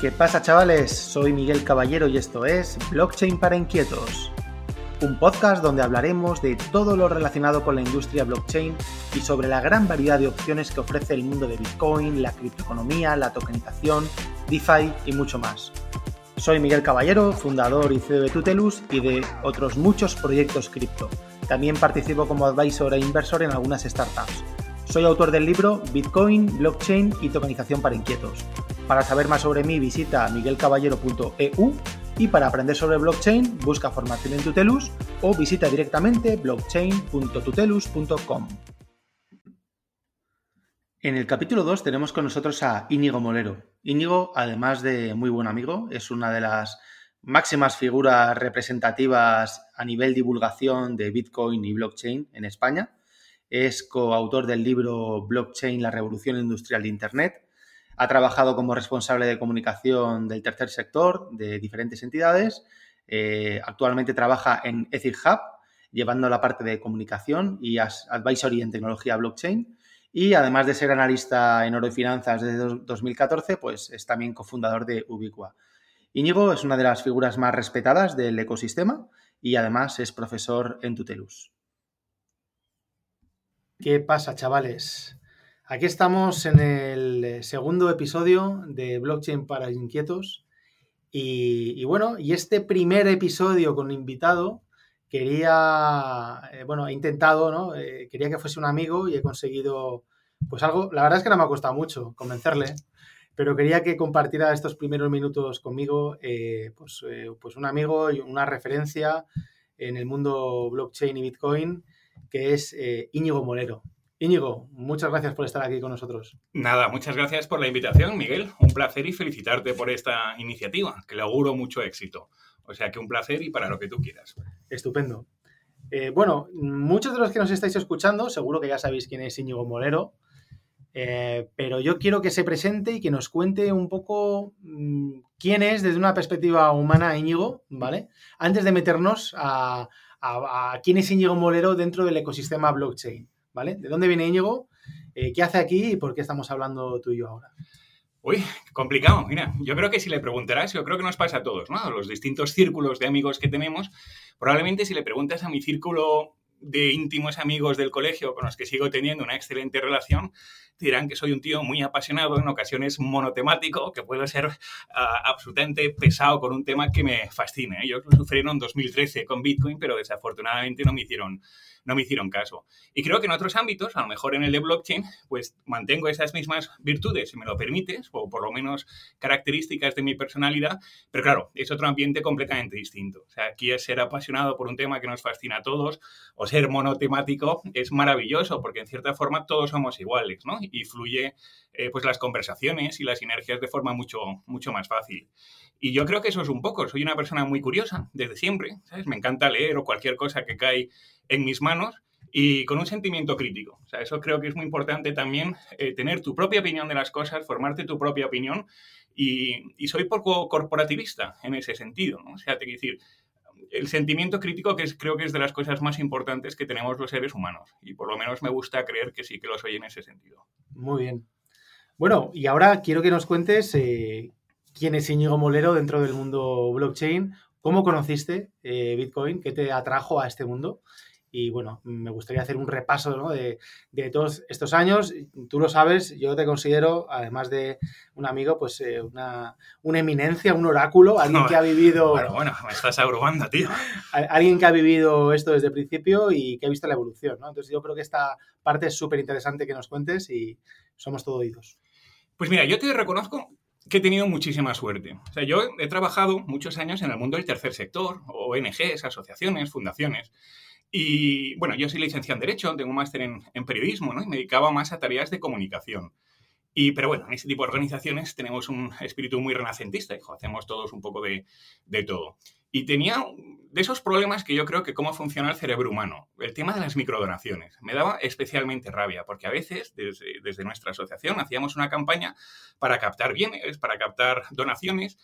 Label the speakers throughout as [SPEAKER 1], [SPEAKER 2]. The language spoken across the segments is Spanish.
[SPEAKER 1] ¿Qué pasa chavales? Soy Miguel Caballero y esto es Blockchain para Inquietos, un podcast donde hablaremos de todo lo relacionado con la industria blockchain y sobre la gran variedad de opciones que ofrece el mundo de Bitcoin, la criptoeconomía, la tokenización, DeFi y mucho más. Soy Miguel Caballero, fundador y CEO de Tutelus y de otros muchos proyectos cripto. También participo como advisor e inversor en algunas startups. Soy autor del libro Bitcoin, Blockchain y Tokenización para Inquietos. Para saber más sobre mí visita miguelcaballero.eu y para aprender sobre blockchain busca formación en Tutelus o visita directamente blockchain.tutelus.com. En el capítulo 2 tenemos con nosotros a Íñigo Molero. Íñigo, además de muy buen amigo, es una de las máximas figuras representativas a nivel divulgación de Bitcoin y blockchain en España. Es coautor del libro Blockchain, la revolución industrial de Internet. Ha trabajado como responsable de comunicación del tercer sector de diferentes entidades. Eh, actualmente trabaja en Ethic Hub, llevando la parte de comunicación y advisory en tecnología blockchain. Y además de ser analista en oro y finanzas desde 2014, pues es también cofundador de Ubiqua. Íñigo es una de las figuras más respetadas del ecosistema y además es profesor en Tutelus. ¿Qué pasa, chavales? Aquí estamos en el segundo episodio de Blockchain para Inquietos. Y, bueno, y este primer episodio con invitado quería, eh, bueno, he intentado, ¿no? Eh, quería que fuese un amigo y he conseguido, pues algo, la verdad es que no me ha costado mucho convencerle, pero quería que compartiera estos primeros minutos conmigo, eh, pues, pues un amigo y una referencia en el mundo blockchain y Bitcoin, que es Íñigo Molero. Íñigo, muchas gracias por estar aquí con nosotros.
[SPEAKER 2] Nada, muchas gracias por la invitación, Miguel. Un placer y felicitarte por esta iniciativa, que le auguro mucho éxito. O sea que un placer y para lo que tú quieras.
[SPEAKER 1] Estupendo. Eh, bueno, muchos de los que nos estáis escuchando, seguro que ya sabéis quién es Íñigo Molero, eh, pero yo quiero que se presente y que nos cuente un poco mm, quién es desde una perspectiva humana Íñigo, ¿vale? Antes de meternos a, a quién es Íñigo Molero dentro del ecosistema blockchain, ¿De dónde viene Íñigo? Eh, ¿Qué hace aquí y por qué estamos hablando tú y yo ahora?
[SPEAKER 2] Uy, complicado. Mira, yo creo que si le preguntarás, yo creo que nos pasa a todos, ¿no? Los distintos círculos de amigos que tenemos, probablemente si le preguntas a mi círculo de íntimos amigos del colegio con los que sigo teniendo una excelente relación, dirán que soy un tío muy apasionado, en ocasiones monotemático, que puedo ser ah, absolutamente pesado con un tema que me fascina. Ellos lo sufrieron en 2013 con Bitcoin, pero desafortunadamente no me hicieron no me hicieron caso. Y creo que en otros ámbitos, a lo mejor en el de blockchain, pues mantengo esas mismas virtudes, si me lo permites, o por lo menos características de mi personalidad, pero claro, es otro ambiente completamente distinto. O sea, aquí es ser apasionado por un tema que nos fascina a todos, o ser monotemático, es maravilloso, porque en cierta forma todos somos iguales, ¿no? Y fluye eh, pues las conversaciones y las sinergias de forma mucho, mucho más fácil. Y yo creo que eso es un poco. Soy una persona muy curiosa desde siempre, ¿sabes? Me encanta leer o cualquier cosa que cae en mis manos y con un sentimiento crítico. O eso creo que es muy importante también, eh, tener tu propia opinión de las cosas, formarte tu propia opinión y, soy poco corporativista en ese sentido, ¿no? O sea, te quiero decir, el sentimiento crítico que es, creo que es de las cosas más importantes que tenemos los seres humanos y por lo menos me gusta creer que sí que lo soy en ese sentido.
[SPEAKER 1] Muy bien. Bueno, y ahora quiero que nos cuentes eh, quién es Íñigo Molero dentro del mundo blockchain, cómo conociste eh, Bitcoin, qué te atrajo a este mundo. Y bueno, me gustaría hacer un repaso de, todos estos años. Tú lo sabes, yo te considero, además de un amigo, pues eh, una, eminencia, un oráculo, alguien que ha vivido...
[SPEAKER 2] Bueno, bueno, me estás abrumando, tío.
[SPEAKER 1] Alguien que ha vivido esto desde el principio y que ha visto la evolución, ¿no? Entonces yo creo que esta parte es súper interesante que nos cuentes y somos todo oídos.
[SPEAKER 2] Pues mira, yo te reconozco que he tenido muchísima suerte. O sea, yo he trabajado muchos años en el mundo del tercer sector, ONGs, asociaciones, fundaciones. Y bueno, yo soy licenciado en Derecho, tengo un máster en, en, periodismo, ¿no? Y me dedicaba más a tareas de comunicación. Y, pero bueno, en este tipo de organizaciones tenemos un espíritu muy renacentista, hijo, hacemos todos un poco de, de todo. Y tenía de esos problemas que yo creo que cómo funciona el cerebro humano. El tema de las microdonaciones. Me daba especialmente rabia, porque a veces desde, desde nuestra asociación hacíamos una campaña para captar bienes, para captar donaciones,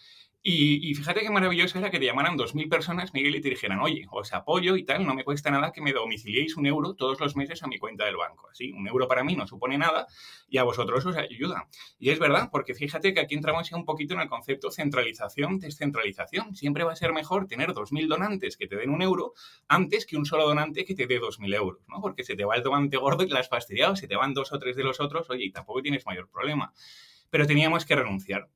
[SPEAKER 2] Y, fíjate qué maravilloso era que te llamaran 2.000 personas, Miguel, y te dijeran, oye, os apoyo y tal, no me cuesta nada que me domiciliéis un euro todos los meses a mi cuenta del banco. Así, un euro para mí no supone nada y a vosotros os ayuda. Y es verdad, porque fíjate que aquí entramos ya un poquito en el concepto centralización, descentralización. Siempre va a ser mejor tener 2.000 donantes que te den un euro antes que un solo donante que te dé 2.000 euros, ¿no? Porque se te va el donante gordo y te has fastidiado, se te van dos o tres de los otros, oye, y tampoco tienes mayor problema. Pero teníamos que renunciar.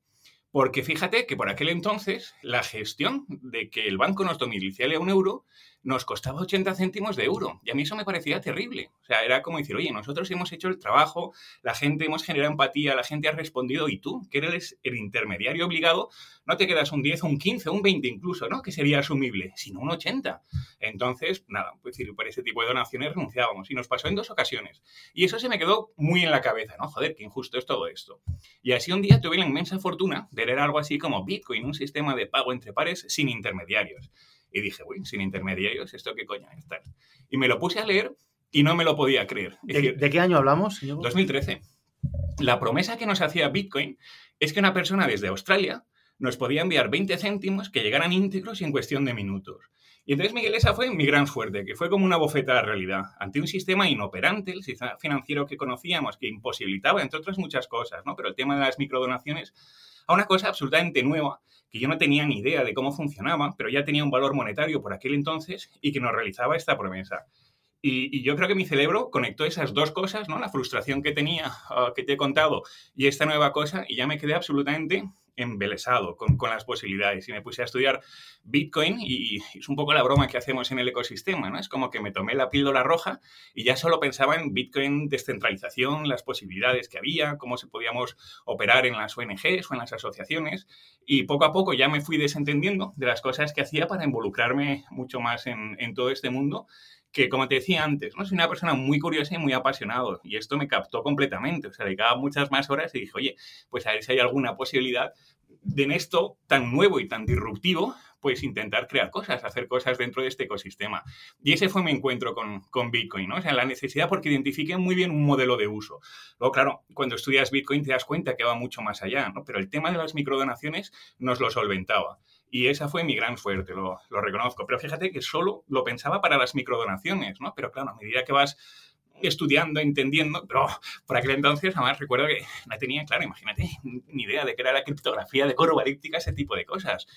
[SPEAKER 2] Porque fíjate que por aquel entonces la gestión de que el banco nos domiciliara un euro nos costaba 80 céntimos de euro. Y a mí eso me parecía terrible. O sea, era como decir, oye, nosotros hemos hecho el trabajo, la gente hemos generado empatía, la gente ha respondido y tú, que eres el intermediario obligado, no te quedas un 10, un 15, un 20 incluso, ¿no? Que sería asumible, sino un 80. Entonces, nada, pues decir, por ese tipo de donaciones renunciábamos y nos pasó en dos ocasiones. Y eso se me quedó muy en la cabeza, ¿no? Joder, qué injusto es todo esto. Y así un día tuve la inmensa fortuna de leer algo así como Bitcoin, un sistema de pago entre pares sin intermediarios. Y dije, uy, sin intermediarios, ¿esto qué coño es Y me lo puse a leer y no me lo podía creer.
[SPEAKER 1] ¿De, qué año hablamos?
[SPEAKER 2] Señor? 2013. La promesa que nos hacía Bitcoin es que una persona desde Australia nos podía enviar 20 céntimos que llegaran íntegros y en cuestión de minutos. Y entonces, Miguel, esa fue mi gran suerte, que fue como una bofeta de realidad. Ante un sistema inoperante, el sistema financiero que conocíamos, que imposibilitaba, entre otras muchas cosas, ¿no? Pero el tema de las microdonaciones, a una cosa absolutamente nueva que yo no tenía ni idea de cómo funcionaba, pero ya tenía un valor monetario por aquel entonces y que nos realizaba esta promesa. Y, yo creo que mi cerebro conectó esas dos cosas, ¿no? La frustración que tenía, ah, que te he contado, y esta nueva cosa, y ya me quedé absolutamente embelesado con, las posibilidades y me puse a estudiar Bitcoin y, es un poco la broma que hacemos en el ecosistema, ¿no? Es como que me tomé la píldora roja y ya solo pensaba en Bitcoin descentralización, las posibilidades que había, cómo se podíamos operar en las ONGs o en las asociaciones y poco a poco ya me fui desentendiendo de las cosas que hacía para involucrarme mucho más en todo este mundo que, como te decía antes, ¿no? soy una persona muy curiosa y muy apasionado y esto me captó completamente. O sea, dedicaba muchas más horas y dije, oye, pues a ver si hay alguna posibilidad de en esto tan nuevo y tan disruptivo, pues intentar crear cosas, hacer cosas dentro de este ecosistema. Y ese fue mi encuentro con, con, Bitcoin, ¿no? O sea, la necesidad porque identifique muy bien un modelo de uso. Luego, claro, cuando estudias Bitcoin te das cuenta que va mucho más allá, ¿no? Pero el tema de las microdonaciones nos lo solventaba. Y esa fue mi gran suerte, lo, reconozco. Pero fíjate que solo lo pensaba para las microdonaciones, ¿no? Pero claro, a medida que vas estudiando, entendiendo, pero por aquel entonces además recuerdo que no tenía, claro, imagínate, ni idea de qué era la criptografía de curva elíptica, ese tipo de cosas.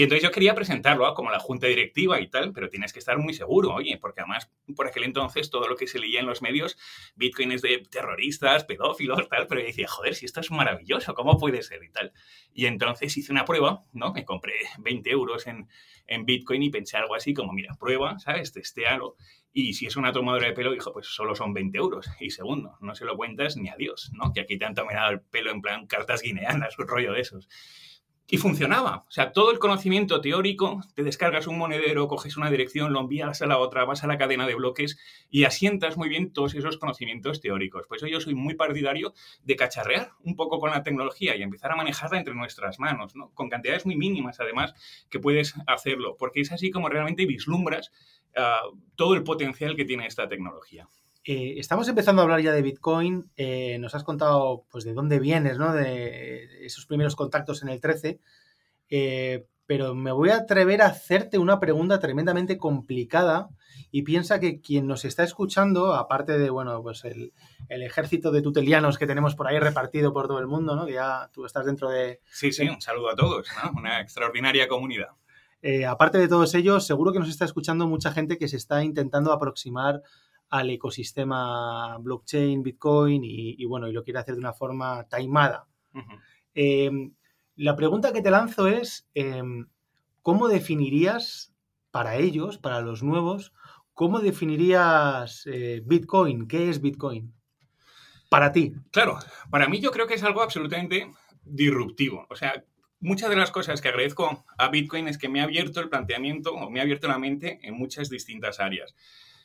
[SPEAKER 2] Y entonces yo quería presentarlo como la junta directiva y tal, pero tienes que estar muy seguro, oye, porque además por aquel entonces todo lo que se leía en los medios, Bitcoin es de terroristas, pedófilos, tal, pero yo decía, joder, si esto es maravilloso, ¿cómo puede ser y tal? Y entonces hice una prueba, ¿no? Me compré 20 euros en, en Bitcoin y pensé algo así como, mira, prueba, ¿sabes? Testealo. Y si es una tomadora de pelo, dijo, pues solo son 20 euros. Y segundo, no se lo cuentas ni a Dios, ¿no? Que aquí te han tomado el pelo en plan cartas guineanas, un rollo de esos. Y funcionaba. O sea, todo el conocimiento teórico, te descargas un monedero, coges una dirección, lo envías a la otra, vas a la cadena de bloques y asientas muy bien todos esos conocimientos teóricos. Pues yo soy muy partidario de cacharrear un poco con la tecnología y empezar a manejarla entre nuestras manos, ¿no? Con cantidades muy mínimas, además, que puedes hacerlo, porque es así como realmente vislumbras uh, todo el potencial que tiene esta tecnología.
[SPEAKER 1] Eh, estamos empezando a hablar ya de Bitcoin. Eh, nos has contado pues de dónde vienes, ¿no? De esos primeros contactos en el 13. Eh, pero me voy a atrever a hacerte una pregunta tremendamente complicada y piensa que quien nos está escuchando, aparte de, bueno, pues el, ejército de tutelianos que tenemos por ahí repartido por todo el mundo, ¿no? Que ya tú estás dentro de...
[SPEAKER 2] Sí, sí, un saludo a todos, ¿no? Una extraordinaria comunidad.
[SPEAKER 1] aparte de todos ellos, seguro que nos está escuchando mucha gente que se está intentando aproximar al ecosistema blockchain, Bitcoin y, bueno, y lo quiere hacer de una forma taimada. Em, la pregunta que te lanzo es, em, ¿cómo definirías para ellos, para los nuevos, cómo definirías eh, Bitcoin? ¿Qué es Bitcoin? Para ti.
[SPEAKER 2] Claro, para mí yo creo que es algo absolutamente disruptivo. O sea, muchas de las cosas que agradezco a Bitcoin es que me ha abierto el planteamiento o me ha abierto la mente en muchas distintas áreas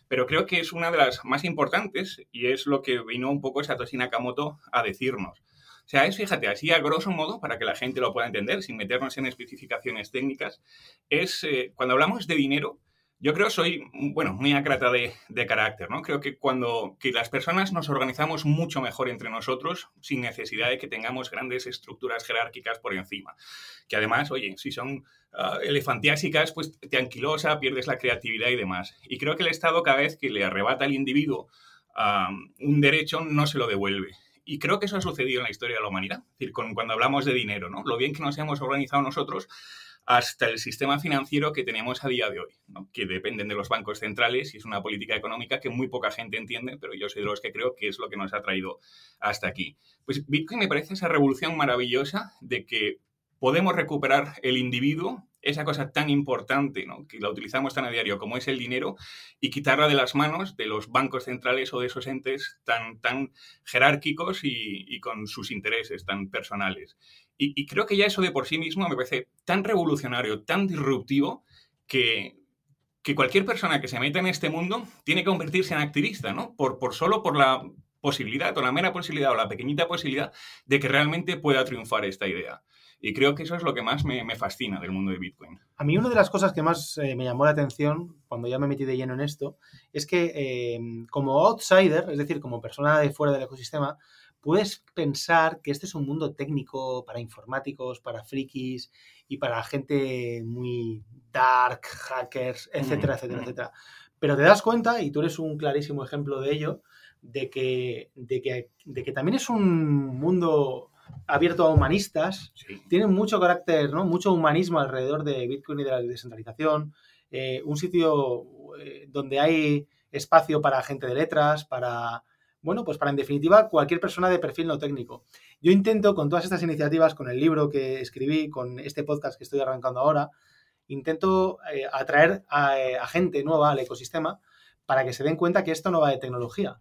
[SPEAKER 2] pero creo que es una de las más importantes y es lo que vino un poco Satoshi Nakamoto a decirnos. O sea, es, fíjate, así a grosso modo, para que la gente lo pueda entender, sin meternos en especificaciones técnicas, es eh, cuando hablamos de dinero, Yo creo soy, bueno, muy acrata de, de, carácter, ¿no? Creo que cuando que las personas nos organizamos mucho mejor entre nosotros sin necesidad de que tengamos grandes estructuras jerárquicas por encima. Que además, oye, si son uh, elefantiásicas, pues te anquilosa, pierdes la creatividad y demás. Y creo que el Estado cada vez que le arrebata al individuo uh, un derecho no se lo devuelve. Y creo que eso ha sucedido en la historia de la humanidad. Es decir, con, cuando hablamos de dinero, ¿no? Lo bien que nos hemos organizado nosotros hasta el sistema financiero que tenemos a día de hoy, que dependen de los bancos centrales y es una política económica que muy poca gente entiende, pero yo soy de los que creo que es lo que nos ha traído hasta aquí. Pues Bitcoin me parece esa revolución maravillosa de que podemos recuperar el individuo, esa cosa tan importante, ¿no? que la utilizamos tan a diario como es el dinero, y quitarla de las manos de los bancos centrales o de esos entes tan, tan jerárquicos y, y con sus intereses tan personales. Y, creo que ya eso de por sí mismo me parece tan revolucionario, tan disruptivo, que, que cualquier persona que se meta en este mundo tiene que convertirse en activista, ¿no? Por, por solo por la posibilidad o la mera posibilidad o la pequeñita posibilidad de que realmente pueda triunfar esta idea. Y creo que eso es lo que más me, me, fascina del mundo de Bitcoin.
[SPEAKER 1] A mí una de las cosas que más eh, me llamó la atención cuando ya me metí de lleno en esto es que eh, como outsider, es decir, como persona de fuera del ecosistema, puedes pensar que este es un mundo técnico para informáticos, para frikis y para gente muy dark, hackers, etcétera, mm, etcétera, mm. etcétera. Pero te das cuenta, y tú eres un clarísimo ejemplo de ello, de que, de que, de que también es un mundo abierto a humanistas, sí. tiene mucho carácter, ¿no? mucho humanismo alrededor de Bitcoin y de la descentralización, eh, un sitio eh, donde hay espacio para gente de letras, para, bueno, pues para en definitiva cualquier persona de perfil no técnico. Yo intento con todas estas iniciativas, con el libro que escribí, con este podcast que estoy arrancando ahora, intento eh, atraer a, eh, a gente nueva al ecosistema para que se den cuenta que esto no va de tecnología.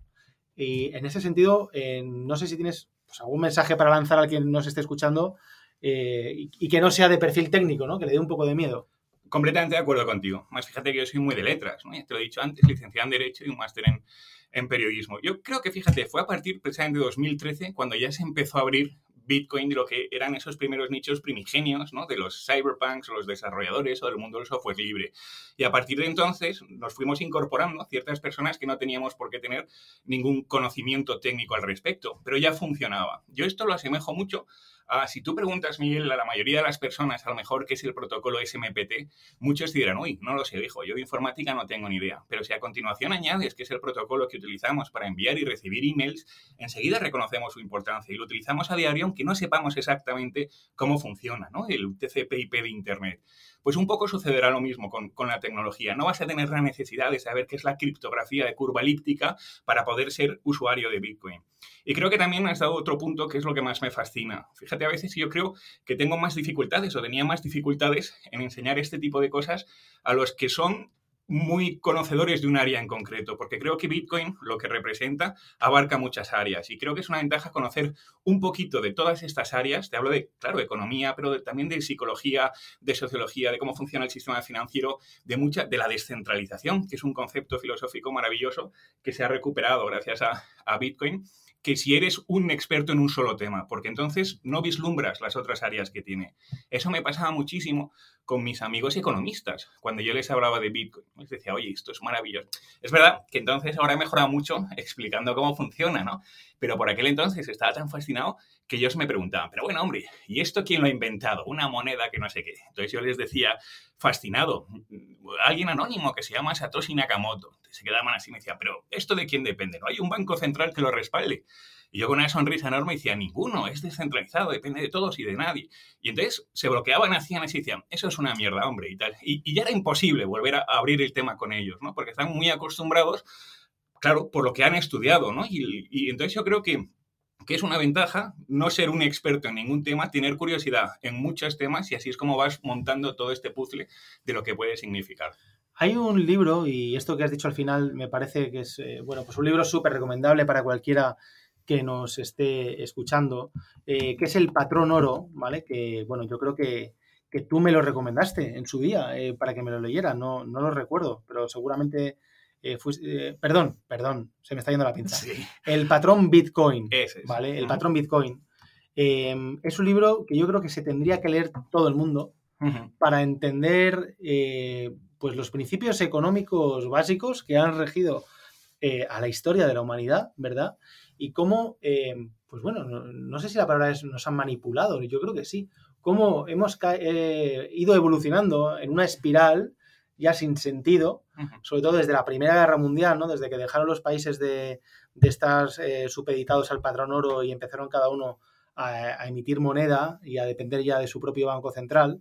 [SPEAKER 1] Y en ese sentido, no sé si tienes pues, algún mensaje para lanzar a quien nos esté escuchando eh, y, que no sea de perfil técnico, ¿no? Que le dé un poco de miedo.
[SPEAKER 2] Completamente de acuerdo contigo. Más fíjate que yo soy muy de letras, ¿no? Te lo he dicho antes, licenciado en Derecho y un máster en, en periodismo. Yo creo que, fíjate, fue a partir precisamente de 2013 cuando ya se empezó a abrir Bitcoin de lo que eran esos primeros nichos primigenios, ¿no? De los cyberpunks los desarrolladores o del mundo del software libre. Y a partir de entonces nos fuimos incorporando ciertas personas que no teníamos por qué tener ningún conocimiento técnico al respecto, pero ya funcionaba. Yo esto lo asemejo mucho Uh, si tú preguntas, Miguel, a la mayoría de las personas, a lo mejor, qué es el protocolo SMPT, muchos dirán, uy, no lo sé, hijo, yo de informática no tengo ni idea. Pero si a continuación añades que es el protocolo que utilizamos para enviar y recibir emails, enseguida reconocemos su importancia y lo utilizamos a diario, aunque no sepamos exactamente cómo funciona ¿no? el TCP/IP de Internet. Pues un poco sucederá lo mismo con, con, la tecnología. No vas a tener la necesidad de saber qué es la criptografía de curva elíptica para poder ser usuario de Bitcoin. Y creo que también has dado otro punto que es lo que más me fascina. Fíjate, a veces yo creo que tengo más dificultades o tenía más dificultades en enseñar este tipo de cosas a los que son muy conocedores de un área en concreto, porque creo que Bitcoin, lo que representa, abarca muchas áreas y creo que es una ventaja conocer un poquito de todas estas áreas. Te hablo de, claro, economía, pero también de psicología, de sociología, de cómo funciona el sistema financiero, de mucha, de la descentralización, que es un concepto filosófico maravilloso que se ha recuperado gracias a, a Bitcoin que si eres un experto en un solo tema, porque entonces no vislumbras las otras áreas que tiene. Eso me pasaba muchísimo con mis amigos economistas, cuando yo les hablaba de Bitcoin. Les decía, oye, esto es maravilloso. Es verdad que entonces ahora he mejorado mucho explicando cómo funciona, ¿no? Pero por aquel entonces estaba tan fascinado que ellos me preguntaban, pero bueno, hombre, ¿y esto quién lo ha inventado? Una moneda que no sé qué. Entonces yo les decía, fascinado, alguien anónimo que se llama Satoshi Nakamoto. Se quedaban así y me decían, pero ¿esto de quién depende? ¿No hay un banco central que lo respalde? Y yo con una sonrisa enorme decía, ninguno, es descentralizado, depende de todos y de nadie. Y entonces se bloqueaban, hacían así decían, eso es una mierda, hombre, y tal. Y, ya era imposible volver a abrir el tema con ellos, ¿no? Porque están muy acostumbrados, claro, por lo que han estudiado, ¿no? Y, y entonces yo creo que que es una ventaja no ser un experto en ningún tema, tener curiosidad en muchos temas y así es como vas montando todo este puzzle de lo que puede significar.
[SPEAKER 1] Hay un libro, y esto que has dicho al final me parece que es, eh, bueno, pues un libro súper recomendable para cualquiera que nos esté escuchando, eh, que es El Patrón Oro, ¿vale? Que, bueno, yo creo que, que tú me lo recomendaste en su día eh, para que me lo leyera, no, no lo recuerdo, pero seguramente eh, fuiste, perdón, perdón, se me está yendo la pinza. Sí. El Patrón Bitcoin,
[SPEAKER 2] Ese.
[SPEAKER 1] ¿vale? El Patrón Bitcoin. es un libro que yo creo que se tendría que leer todo el mundo uh -huh. para entender pues los principios económicos básicos que han regido eh, a la historia de la humanidad, ¿verdad? Y cómo, eh, pues bueno, no, sé si la palabra es nos han manipulado, yo creo que sí, cómo hemos eh, ido evolucionando en una espiral ya sin sentido, sobre todo desde la Primera Guerra Mundial, ¿no? Desde que dejaron los países de, estar supeditados al patrón oro y empezaron cada uno a, emitir moneda y a depender ya de su propio banco central,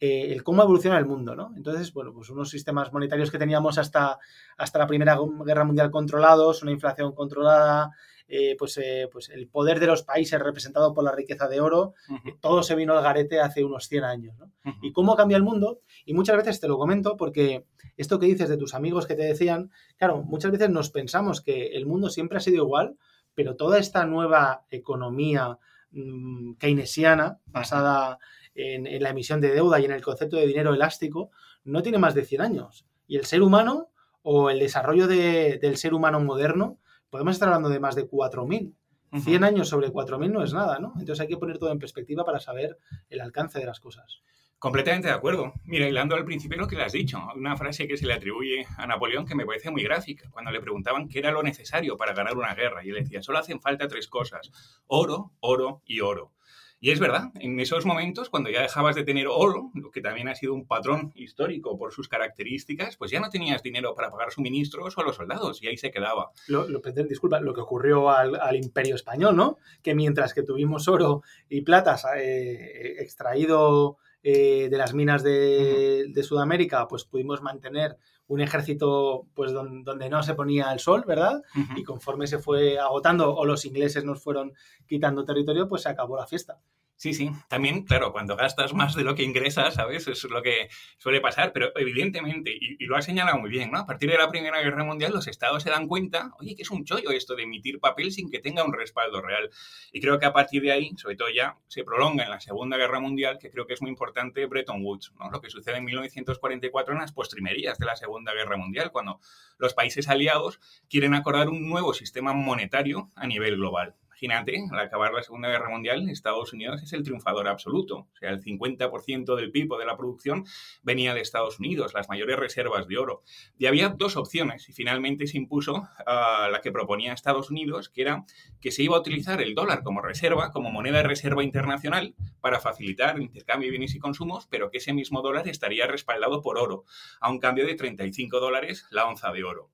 [SPEAKER 1] eh, el cómo evoluciona el mundo, ¿no? Entonces, bueno, pues unos sistemas monetarios que teníamos hasta, hasta la Primera Guerra Mundial controlados, una inflación controlada, eh, pues, eh, pues el poder de los países representado por la riqueza de oro, todo se vino al garete hace unos 100 años, ¿no? Y cómo cambia el mundo, y muchas veces te lo comento porque esto que dices de tus amigos que te decían, claro, muchas veces nos pensamos que el mundo siempre ha sido igual, pero toda esta nueva economía, Mm, keynesiana basada en, la emisión de deuda y en el concepto de dinero elástico no tiene más de 100 años. Y el ser humano o el desarrollo del ser humano moderno, podemos estar hablando de más de 4.000. 100 años sobre 4.000 no es nada, ¿no? Entonces hay que poner todo en perspectiva para saber el alcance de las cosas.
[SPEAKER 2] Completamente de acuerdo. Mira, hilando al principio lo que le has dicho, una frase que se le atribuye a Napoleón que me parece muy gráfica, cuando le preguntaban qué era lo necesario para ganar una guerra, y él decía, solo hacen falta tres cosas, oro, oro y oro. Y es verdad, en esos momentos, cuando ya dejabas de tener oro, lo que también ha sido un patrón histórico por sus características, pues ya no tenías dinero para pagar suministros o a los soldados, y ahí se quedaba.
[SPEAKER 1] Lo, disculpa, lo que ocurrió al, imperio español, ¿no? Que mientras que tuvimos oro y platas eh, extraído eh, de las minas de, Sudamérica, pues pudimos mantener un ejército pues donde, no se ponía el sol, ¿verdad? Y conforme se fue agotando o los ingleses nos fueron quitando territorio, pues se acabó la fiesta.
[SPEAKER 2] Sí, sí. También, claro, cuando gastas más de lo que ingresas, ¿sabes? Es lo que suele pasar, pero evidentemente, y, lo ha señalado muy bien, ¿no? A partir de la Primera Guerra Mundial, los estados se dan cuenta, oye, que es un chollo esto de emitir papel sin que tenga un respaldo real. Y creo que a partir de ahí, sobre todo ya, se prolonga en la Segunda Guerra Mundial, que creo que es muy importante Bretton Woods, ¿no? Lo que sucede en 1944 en las postrimerías de la Segunda Guerra Mundial, cuando los países aliados quieren acordar un nuevo sistema monetario a nivel global. Imagínate, al acabar la Segunda Guerra Mundial, Estados Unidos es el triunfador absoluto. O sea, el 50% del PIB de la producción venía de Estados Unidos, las mayores reservas de oro. Y había dos opciones y finalmente se impuso la que proponía Estados Unidos, que era que se iba a utilizar el dólar como reserva, como moneda de reserva internacional para facilitar el intercambio de bienes y consumos, pero que ese mismo dólar estaría respaldado por oro, a un cambio de 35 dólares la onza de oro.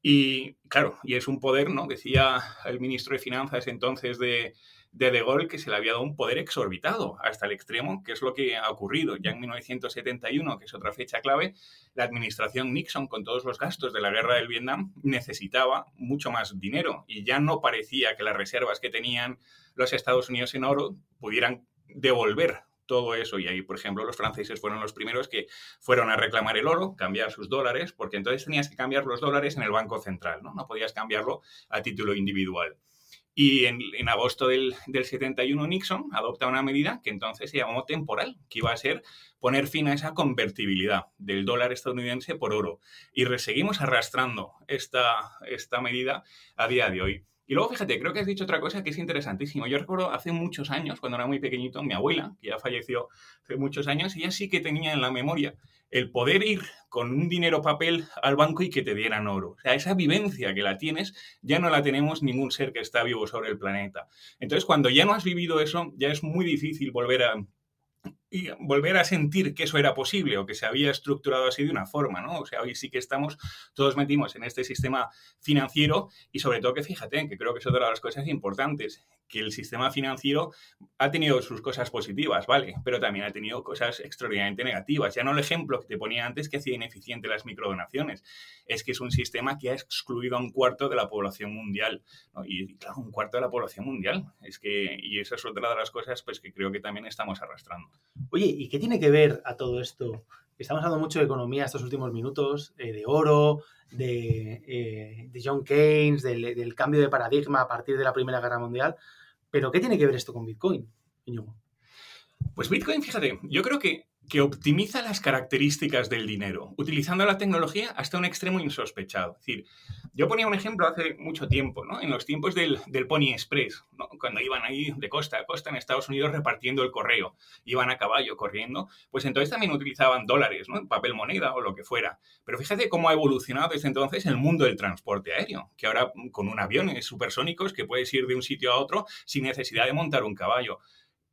[SPEAKER 2] Y claro, y es un poder, ¿no? Decía el ministro de Finanzas entonces de, de De Gaulle que se le había dado un poder exorbitado hasta el extremo, que es lo que ha ocurrido. Ya en 1971, que es otra fecha clave, la administración Nixon, con todos los gastos de la guerra del Vietnam, necesitaba mucho más dinero y ya no parecía que las reservas que tenían los Estados Unidos en oro pudieran devolver todo eso. Y ahí, por ejemplo, los franceses fueron los primeros que fueron a reclamar el oro, cambiar sus dólares, porque entonces tenías que cambiar los dólares en el Banco Central, ¿no? No podías cambiarlo a título individual. Y en, agosto del, del, 71 Nixon adopta una medida que entonces se llamó temporal, que iba a ser poner fin a esa convertibilidad del dólar estadounidense por oro. Y seguimos arrastrando esta, esta medida a día de hoy. Y luego, fíjate, creo que has dicho otra cosa que es interesantísimo. Yo recuerdo hace muchos años, cuando era muy pequeñito, mi abuela, que ya falleció hace muchos años, ella sí que tenía en la memoria el poder ir con un dinero papel al banco y que te dieran oro. O sea, esa vivencia que la tienes ya no la tenemos ningún ser que está vivo sobre el planeta. Entonces, cuando ya no has vivido eso, ya es muy difícil volver a, y volver a sentir que eso era posible o que se había estructurado así de una forma, ¿no? O sea, hoy sí que estamos, todos metimos en este sistema financiero y sobre todo que fíjate, que creo que es otra de las cosas importantes, que el sistema financiero ha tenido sus cosas positivas, ¿vale? Pero también ha tenido cosas extraordinariamente negativas. Ya no el ejemplo que te ponía antes que hacía ineficiente las microdonaciones, es que es un sistema que ha excluido a un cuarto de la población mundial, ¿no? Y claro, un cuarto de la población mundial, es que, y esa es otra de las cosas pues que creo que también estamos arrastrando.
[SPEAKER 1] Oye, ¿y qué tiene que ver a todo esto? Estamos hablando mucho de economía estos últimos minutos, eh, de oro, de, eh, de John Keynes, del, cambio de paradigma a partir de la Primera Guerra Mundial. Pero ¿qué tiene que ver esto con Bitcoin,
[SPEAKER 2] Pues Bitcoin, fíjate, yo creo que que optimiza las características del dinero, utilizando la tecnología hasta un extremo insospechado. Es decir, yo ponía un ejemplo hace mucho tiempo, ¿no? En los tiempos del, Pony Express, Cuando iban ahí de costa a costa en Estados Unidos repartiendo el correo, iban a caballo corriendo, pues entonces también utilizaban dólares, ¿no? Papel moneda o lo que fuera. Pero fíjate cómo ha evolucionado desde entonces el mundo del transporte aéreo, que ahora con un avión supersónicos que puedes ir de un sitio a otro sin necesidad de montar un caballo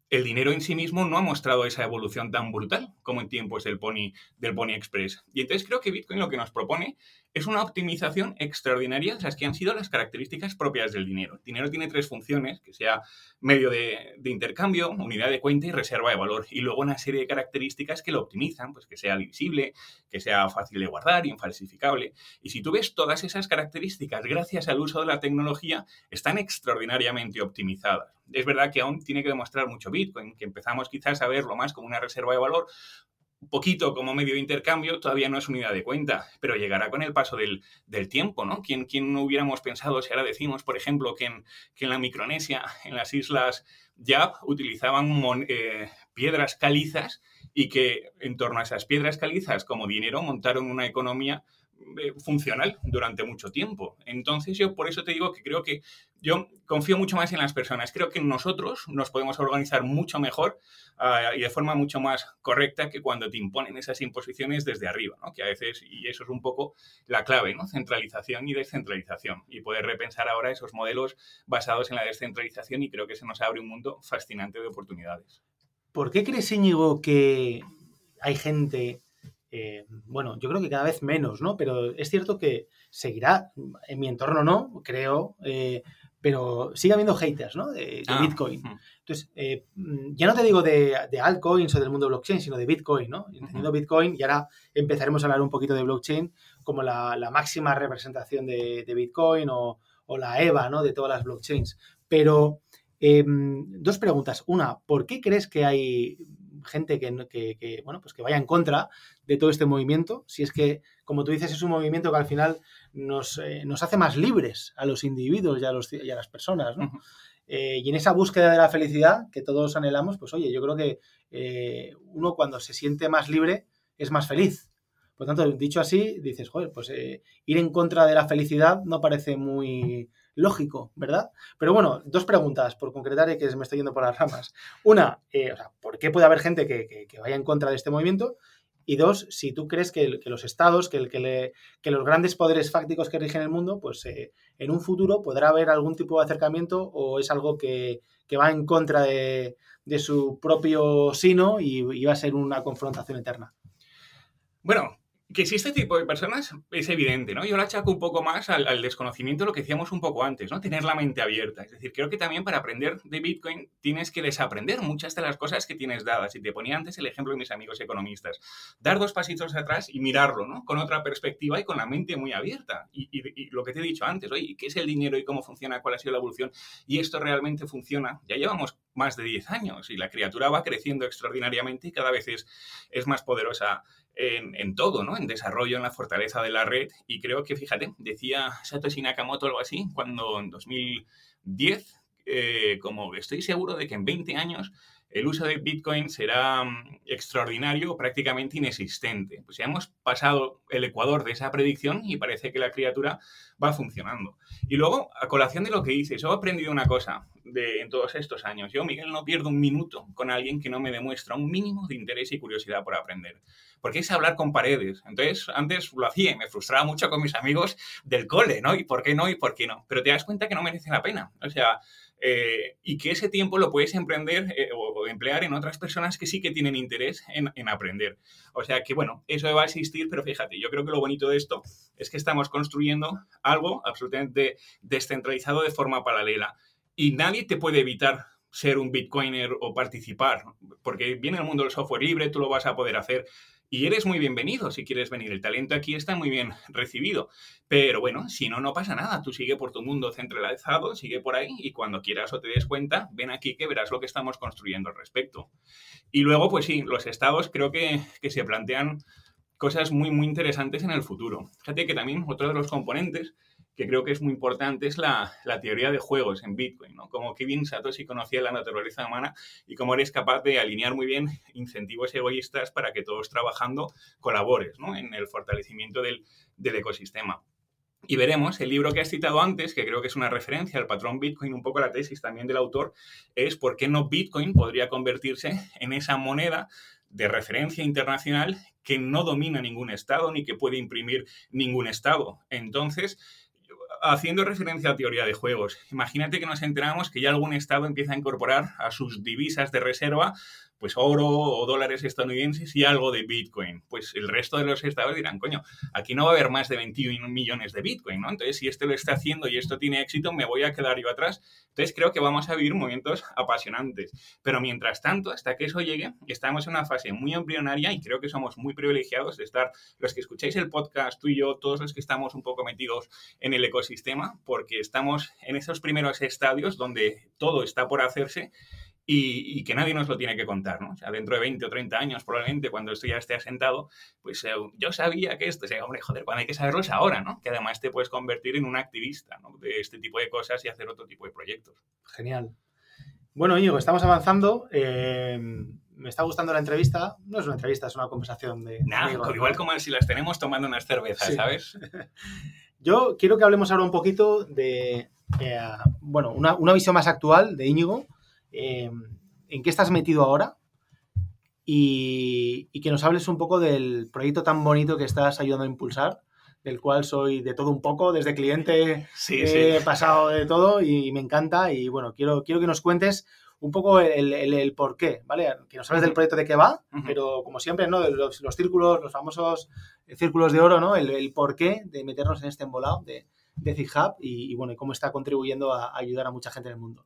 [SPEAKER 2] el dinero en sí mismo no ha mostrado esa evolución tan brutal como en tiempos del Pony, del Pony Express. Y entonces creo que Bitcoin lo que nos propone es una optimización extraordinaria de las que han sido las características propias del dinero. El dinero tiene tres funciones, que sea medio de, intercambio, unidad de cuenta y reserva de valor. Y luego una serie de características que lo optimizan, pues que sea divisible, que sea fácil de guardar, infalsificable. Y si tú ves todas esas características, gracias al uso de la tecnología, están extraordinariamente optimizadas. Es verdad que aún tiene que demostrar mucho Bitcoin, que empezamos quizás a verlo más como una reserva de valor, poquito como medio de intercambio, todavía no es unidad de cuenta, pero llegará con el paso del, tiempo, ¿no? ¿Quién, ¿Quién, hubiéramos pensado si ahora decimos, por ejemplo, que en, que en la Micronesia, en las islas Yap, utilizaban eh, piedras calizas y que en torno a esas piedras calizas como dinero montaron una economía eh, funcional durante mucho tiempo. Entonces yo por eso te digo que creo que yo confío mucho más en las personas. Creo que nosotros nos podemos organizar mucho mejor ah, y de forma mucho más correcta que cuando te imponen esas imposiciones desde arriba, ¿no? que a veces, y eso es un poco la clave, ¿no? centralización y descentralización. Y poder repensar ahora esos modelos basados en la descentralización y creo que se nos abre un mundo fascinante de oportunidades.
[SPEAKER 1] ¿Por qué crees, Íñigo, que hay gente eh, bueno, yo creo que cada vez menos, ¿no? Pero es cierto que seguirá, en mi entorno no, creo, eh, pero sigue habiendo haters, ¿no? De, ah, Bitcoin. Entonces, eh, ya no te digo de, altcoins o del mundo blockchain, sino de Bitcoin, ¿no? Entendiendo Bitcoin, y ahora empezaremos a hablar un poquito de blockchain como la, máxima representación de, Bitcoin o, o, la EVA, ¿no? De todas las blockchains. Pero, em, dos preguntas. Una, ¿por qué crees que hay gente que, bueno, pues que vaya en contra de todo este movimiento, si es que, como tú dices, es un movimiento que al final nos, eh, hace más libres a los individuos y a, los, y a las personas, eh, y en esa búsqueda de la felicidad que todos anhelamos, pues oye, yo creo que eh, uno cuando se siente más libre es más feliz. Por tanto, dicho así, dices, joder, pues ir en contra de la felicidad no parece muy, lógico, ¿verdad? Pero bueno, dos preguntas por concretar y que me estoy yendo por las ramas. Una, o sea, ¿por qué puede haber gente que, vaya en contra de este movimiento? Y dos, si tú crees que, los estados, que, los grandes poderes fácticos que rigen el mundo, pues eh, en un futuro podrá haber algún tipo de acercamiento o es algo que, va en contra de, su propio sino y va a ser una confrontación eterna.
[SPEAKER 2] Bueno, que existe este tipo de personas es evidente, ¿no? Yo la achaco un poco más al, desconocimiento de lo que decíamos un poco antes, ¿no? Tener la mente abierta. Es decir, creo que también para aprender de Bitcoin tienes que desaprender muchas de las cosas que tienes dadas. Y te ponía antes el ejemplo de mis amigos economistas. Dar dos pasitos atrás y mirarlo, ¿no? Con otra perspectiva y con la mente muy abierta. Y, y lo que te he dicho antes, oye, ¿qué es el dinero y cómo funciona? ¿Cuál ha sido la evolución? Y esto realmente funciona. Ya llevamos más de 10 años y la criatura va creciendo extraordinariamente y cada vez es, es más poderosa en, todo, ¿no? En desarrollo, en la fortaleza de la red. Y creo que, fíjate, decía Satoshi Nakamoto algo así, cuando en 2010, eh, como estoy seguro de que en 20 años el uso de Bitcoin será mm, extraordinario, prácticamente inexistente. Pues ya hemos pasado el ecuador de esa predicción y parece que la criatura va funcionando. Y luego, a colación de lo que dices, yo he aprendido una cosa de, en todos estos años. Yo, Miguel, no pierdo un minuto con alguien que no me demuestra un mínimo de interés y curiosidad por aprender. Porque es hablar con paredes. Entonces, antes lo hacía y me frustraba mucho con mis amigos del cole, ¿no? ¿Y por qué no? ¿Y por qué no? Pero te das cuenta que no merece la pena. O sea, eh, y que ese tiempo lo puedes emprender eh, o, emplear en otras personas que sí que tienen interés en, en, aprender. O sea que, bueno, eso va a existir, pero fíjate, yo creo que lo bonito de esto es que estamos construyendo algo absolutamente descentralizado de forma paralela y nadie te puede evitar ser un bitcoiner o participar, porque viene el mundo del software libre, tú lo vas a poder hacer y eres muy bienvenido si quieres venir. El talento aquí está muy bien recibido. Pero bueno, si no, no pasa nada. Tú sigue por tu mundo centralizado, sigue por ahí y cuando quieras o te des cuenta, ven aquí que verás lo que estamos construyendo al respecto. Y luego, pues sí, los estados creo que, que se plantean cosas muy, muy interesantes en el futuro. Fíjate que también otro de los componentes que creo que es muy importante es la, teoría de juegos en Bitcoin, ¿no? Como que bien Satoshi conocía la naturaleza humana y cómo eres capaz de alinear muy bien incentivos egoístas para que todos trabajando colabores, ¿no? En el fortalecimiento del, del ecosistema. Y veremos, el libro que has citado antes, que creo que es una referencia al patrón Bitcoin, un poco la tesis también del autor, es por qué no Bitcoin podría convertirse en esa moneda de referencia internacional que no domina ningún Estado ni que puede imprimir ningún Estado. Entonces, haciendo referencia a teoría de juegos, imagínate que nos enteramos que ya algún Estado empieza a incorporar a sus divisas de reserva pues oro o dólares estadounidenses y algo de Bitcoin. Pues el resto de los estados dirán, coño, aquí no va a haber más de 21 millones de Bitcoin, ¿no? Entonces, si este lo está haciendo y esto tiene éxito, me voy a quedar yo atrás. Entonces, creo que vamos a vivir momentos apasionantes. Pero mientras tanto, hasta que eso llegue, estamos en una fase muy embrionaria y creo que somos muy privilegiados de estar, los que escucháis el podcast, tú y yo, todos los que estamos un poco metidos en el ecosistema, porque estamos en esos primeros estadios donde todo está por hacerse y, que nadie nos lo tiene que contar, ¿no? O sea, dentro de 20 o 30 años, probablemente, cuando esto ya esté asentado, pues eh, yo sabía que esto, o sea, hombre, joder, cuando hay que saberlo es ahora, ¿no? Que además te puedes convertir en un activista, ¿no? De este tipo de cosas y hacer otro tipo de proyectos.
[SPEAKER 1] Genial. Bueno, Íñigo, estamos avanzando. Eh, me está gustando la entrevista. No es una entrevista, es una conversación de...
[SPEAKER 2] Nada, igual como si las tenemos tomando unas cervezas, ¿sabes?
[SPEAKER 1] yo quiero que hablemos ahora un poquito de, eh, bueno, una, una visión más actual de Íñigo eh, en qué estás metido ahora y, que nos hables un poco del proyecto tan bonito que estás ayudando a impulsar, del cual soy de todo un poco, desde cliente he pasado de todo y me encanta y bueno, quiero, quiero que nos cuentes un poco el, por qué, ¿vale? Que nos hables del proyecto de qué va, pero como siempre, ¿no? Los, círculos, los famosos círculos de oro, ¿no? El, por qué de meternos en este embolado de, de ZigHub y, y, bueno, y cómo está contribuyendo a ayudar a mucha gente en el mundo.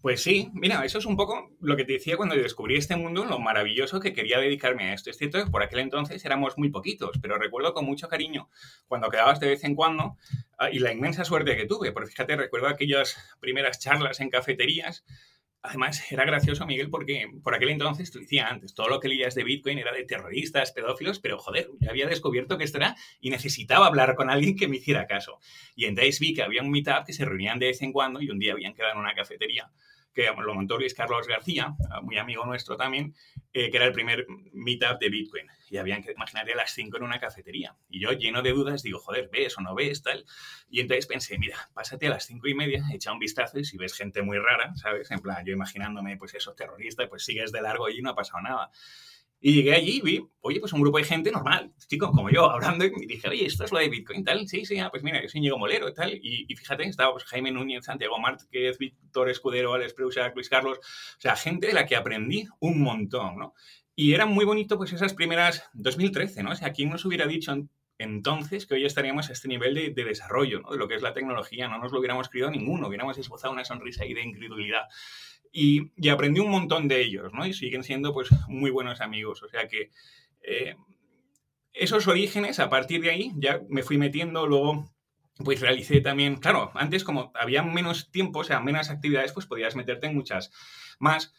[SPEAKER 2] Pues sí, mira, eso es un poco lo que te decía cuando descubrí este mundo, lo maravilloso que quería dedicarme a esto. Es cierto que por aquel entonces éramos muy poquitos, pero recuerdo con mucho cariño cuando quedabas de vez en cuando ah, y la inmensa suerte que tuve, porque fíjate, recuerdo aquellas primeras charlas en cafeterías. Además, era gracioso, Miguel, porque por aquel entonces, te decía antes, todo lo que leías de Bitcoin era de terroristas, pedófilos, pero joder, yo había descubierto que esto era y necesitaba hablar con alguien que me hiciera caso. Y entonces vi que había un meetup que se reunían de vez en cuando y un día habían quedado en una cafetería que lo montó Luis Carlos García, muy amigo nuestro también, eh, que era el primer meetup de Bitcoin. Y habían que, imagínate, a las 5 en una cafetería. Y yo, lleno de dudas, digo, joder, ¿ves o no ves? Tal. Y entonces pensé, mira, pásate a las 5 y media, echa un vistazo y si ves gente muy rara, ¿sabes? En plan, yo imaginándome, pues eso, terrorista, pues sigues de largo y no ha pasado nada. Y llegué allí y vi, oye, pues un grupo de gente normal, chico, como yo, hablando, y dije, oye, esto es lo de Bitcoin, tal. Sí, sí, ah, pues mira, yo soy Diego Molero y tal. Y, fíjate, estaba pues, Jaime Núñez, Santiago Márquez, Víctor Escudero, Alex Preusa, Luis Carlos, o sea, gente de la que aprendí un montón, ¿no? Y era muy bonito, pues esas primeras, 2013, ¿no? O sea, ¿quién nos hubiera dicho entonces que hoy estaríamos a este nivel de, de desarrollo. De lo que es la tecnología, no nos lo hubiéramos creído ninguno, hubiéramos esbozado una sonrisa ahí de incredulidad. Y, aprendí un montón de ellos, ¿no? Y siguen siendo, pues, muy buenos amigos. O sea que eh, esos orígenes, a partir de ahí, ya me fui metiendo, luego pues realicé también, claro, antes como había menos tiempo, o sea, menos actividades, pues podías meterte en muchas más.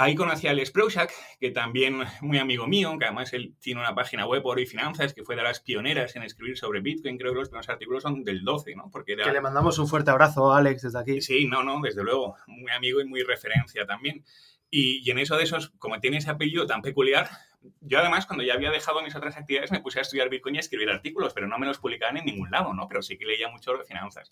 [SPEAKER 2] Ahí conocí a Alex Prouchak, que también muy amigo mío, que además él tiene una página web, Oro y Finanzas, que fue de las pioneras en escribir sobre Bitcoin. Creo que los primeros artículos son del 12, ¿no?
[SPEAKER 1] Porque Que le mandamos un fuerte abrazo a Alex desde aquí.
[SPEAKER 2] Sí, no, no, desde luego. Muy amigo y muy referencia también. Y, y en eso de esos, como tiene ese apellido tan peculiar, yo además cuando ya había dejado mis otras actividades me puse a estudiar Bitcoin y a escribir artículos, pero no me los publicaban en ningún lado, ¿no? Pero sí que leía mucho de finanzas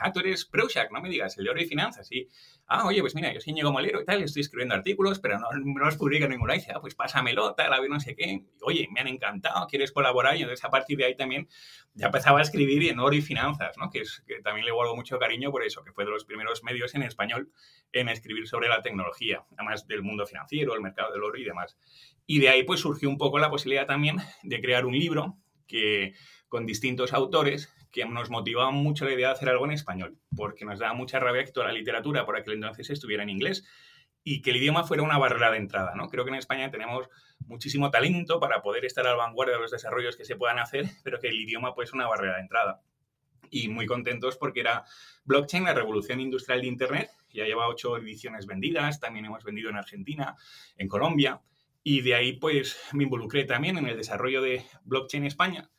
[SPEAKER 2] ah, tú eres Prouchak, no me digas, el de oro y finanzas, y, ah, oye, pues mira, yo soy Ñigo Molero y tal, estoy escribiendo artículos, pero no, no los publico en ninguna, y dice, ah, pues pásamelo, tal, a ver no sé qué, oye, me han encantado, ¿quieres colaborar? Y entonces a partir de ahí también ya empezaba a escribir en oro y finanzas, ¿no? Que, es, que también le guardo mucho cariño por eso, que fue de los primeros medios en español en escribir sobre la tecnología, además del mundo financiero, el mercado del oro y demás. Y de ahí pues surgió un poco la posibilidad también de crear un libro que con distintos autores que nos motivaba mucho la idea de hacer algo en español, porque nos daba mucha rabia que toda la literatura por aquel entonces estuviera en inglés y que el idioma fuera una barrera de entrada. ¿no? Creo que en España tenemos muchísimo talento para poder estar a la vanguardia de los desarrollos que se puedan hacer, pero que el idioma pues, es una barrera de entrada. Y muy contentos porque era blockchain, la revolución industrial de Internet. Ya lleva ocho ediciones vendidas, también hemos vendido en Argentina, en Colombia. Y de ahí pues me involucré también en el desarrollo de blockchain España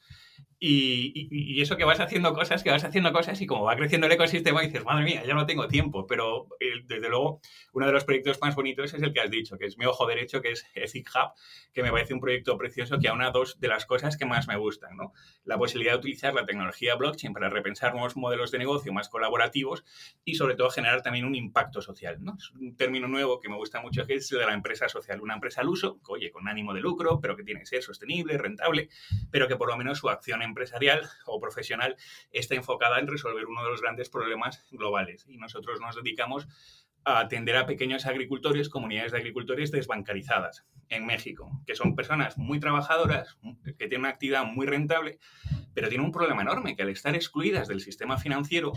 [SPEAKER 2] Y, eso que vas haciendo cosas, que vas haciendo cosas y como va creciendo el ecosistema dices, madre mía, ya no tengo tiempo. Pero eh, desde luego, uno de los proyectos más bonitos es el que has dicho, que es mi ojo derecho, que es Ethic Hub, que me parece un proyecto precioso que aúna dos de las cosas que más me gustan. ¿no? La posibilidad de utilizar la tecnología blockchain para repensar nuevos modelos de negocio más colaborativos y sobre todo generar también un impacto social. ¿no? Es un término nuevo que me gusta mucho, que es el de la empresa social. Una empresa al uso, oye, con ánimo de lucro, pero que tiene que ser sostenible, rentable, pero que por lo menos su acción empresarial o profesional está enfocada en resolver uno de los grandes problemas globales. Y nosotros nos dedicamos a atender a pequeños agricultores, comunidades de agricultores desbancarizadas en México, que son personas muy trabajadoras, que tienen una actividad muy rentable, pero tienen un problema enorme, que al estar excluidas del sistema financiero,